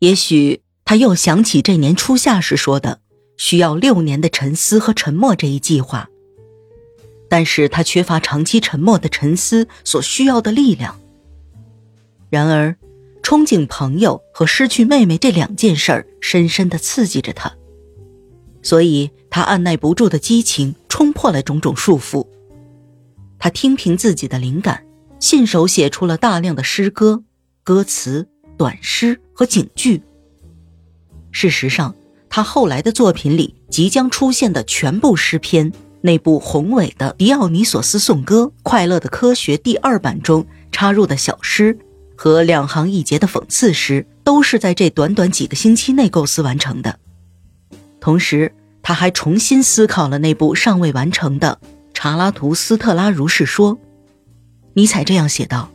也许他又想起这年初夏时说的需要六年的沉思和沉默这一计划，但是他缺乏长期沉默的沉思所需要的力量。然而，憧憬朋友和失去妹妹这两件事儿深深的刺激着他，所以他按耐不住的激情冲破了种种束缚。他听凭自己的灵感，信手写出了大量的诗歌、歌词、短诗和警句。事实上，他后来的作品里即将出现的全部诗篇，那部宏伟的《狄奥尼索斯颂歌》《快乐的科学》第二版中插入的小诗和两行一节的讽刺诗，都是在这短短几个星期内构思完成的。同时，他还重新思考了那部尚未完成的。查拉图斯特拉如是说，尼采这样写道：“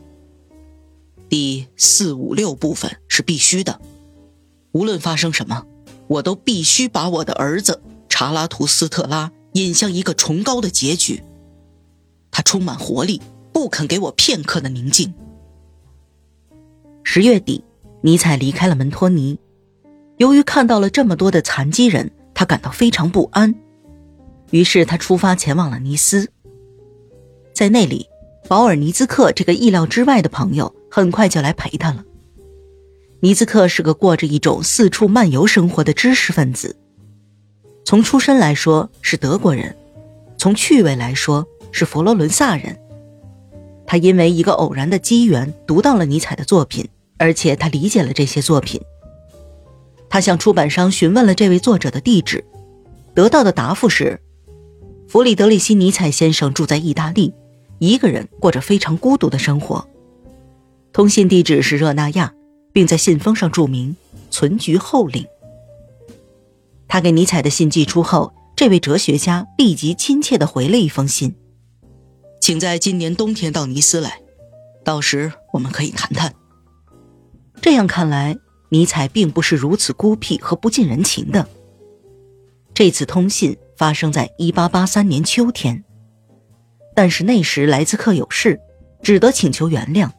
第四五六部分是必须的，无论发生什么，我都必须把我的儿子查拉图斯特拉引向一个崇高的结局。他充满活力，不肯给我片刻的宁静。”十月底，尼采离开了门托尼，由于看到了这么多的残疾人，他感到非常不安。于是他出发前往了尼斯，在那里，保尔尼兹克这个意料之外的朋友很快就来陪他了。尼兹克是个过着一种四处漫游生活的知识分子，从出身来说是德国人，从趣味来说是佛罗伦萨人。他因为一个偶然的机缘读到了尼采的作品，而且他理解了这些作品。他向出版商询问了这位作者的地址，得到的答复是。弗里德里希·尼采先生住在意大利，一个人过着非常孤独的生活。通信地址是热那亚，并在信封上注明“存局后领”。他给尼采的信寄出后，这位哲学家立即亲切地回了一封信：“请在今年冬天到尼斯来，到时我们可以谈谈。”这样看来，尼采并不是如此孤僻和不近人情的。这次通信。发生在一八八三年秋天，但是那时莱兹克有事，只得请求原谅。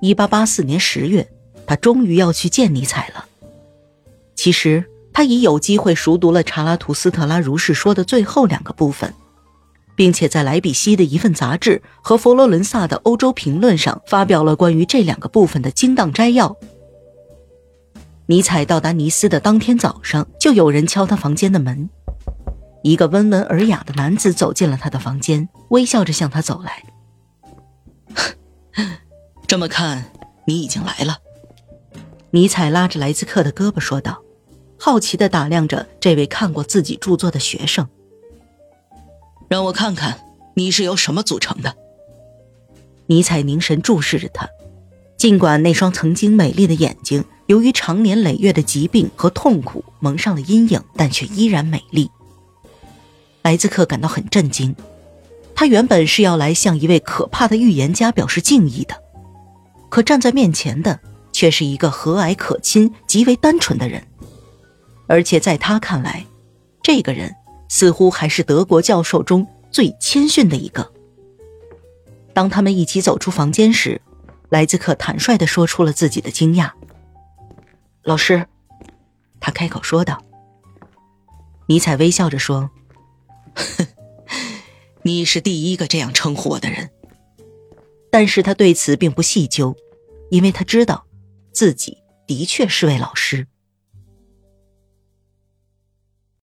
一八八四年十月，他终于要去见尼采了。其实他已有机会熟读了查拉图斯特拉如是说的最后两个部分，并且在莱比锡的一份杂志和佛罗伦萨的欧洲评论上发表了关于这两个部分的精当摘要。尼采到达尼斯的当天早上，就有人敲他房间的门。一个温文尔雅的男子走进了他的房间，微笑着向他走来。这么看，你已经来了。尼采拉着莱兹克的胳膊说道，好奇的打量着这位看过自己著作的学生。让我看看你是由什么组成的。尼采凝神注视着他，尽管那双曾经美丽的眼睛由于长年累月的疾病和痛苦蒙上了阴影，但却依然美丽。莱兹克感到很震惊，他原本是要来向一位可怕的预言家表示敬意的，可站在面前的却是一个和蔼可亲、极为单纯的人，而且在他看来，这个人似乎还是德国教授中最谦逊的一个。当他们一起走出房间时，莱兹克坦率地说出了自己的惊讶：“老师。”他开口说道。尼采微笑着说。你是第一个这样称呼我的人，但是他对此并不细究，因为他知道，自己的确是位老师。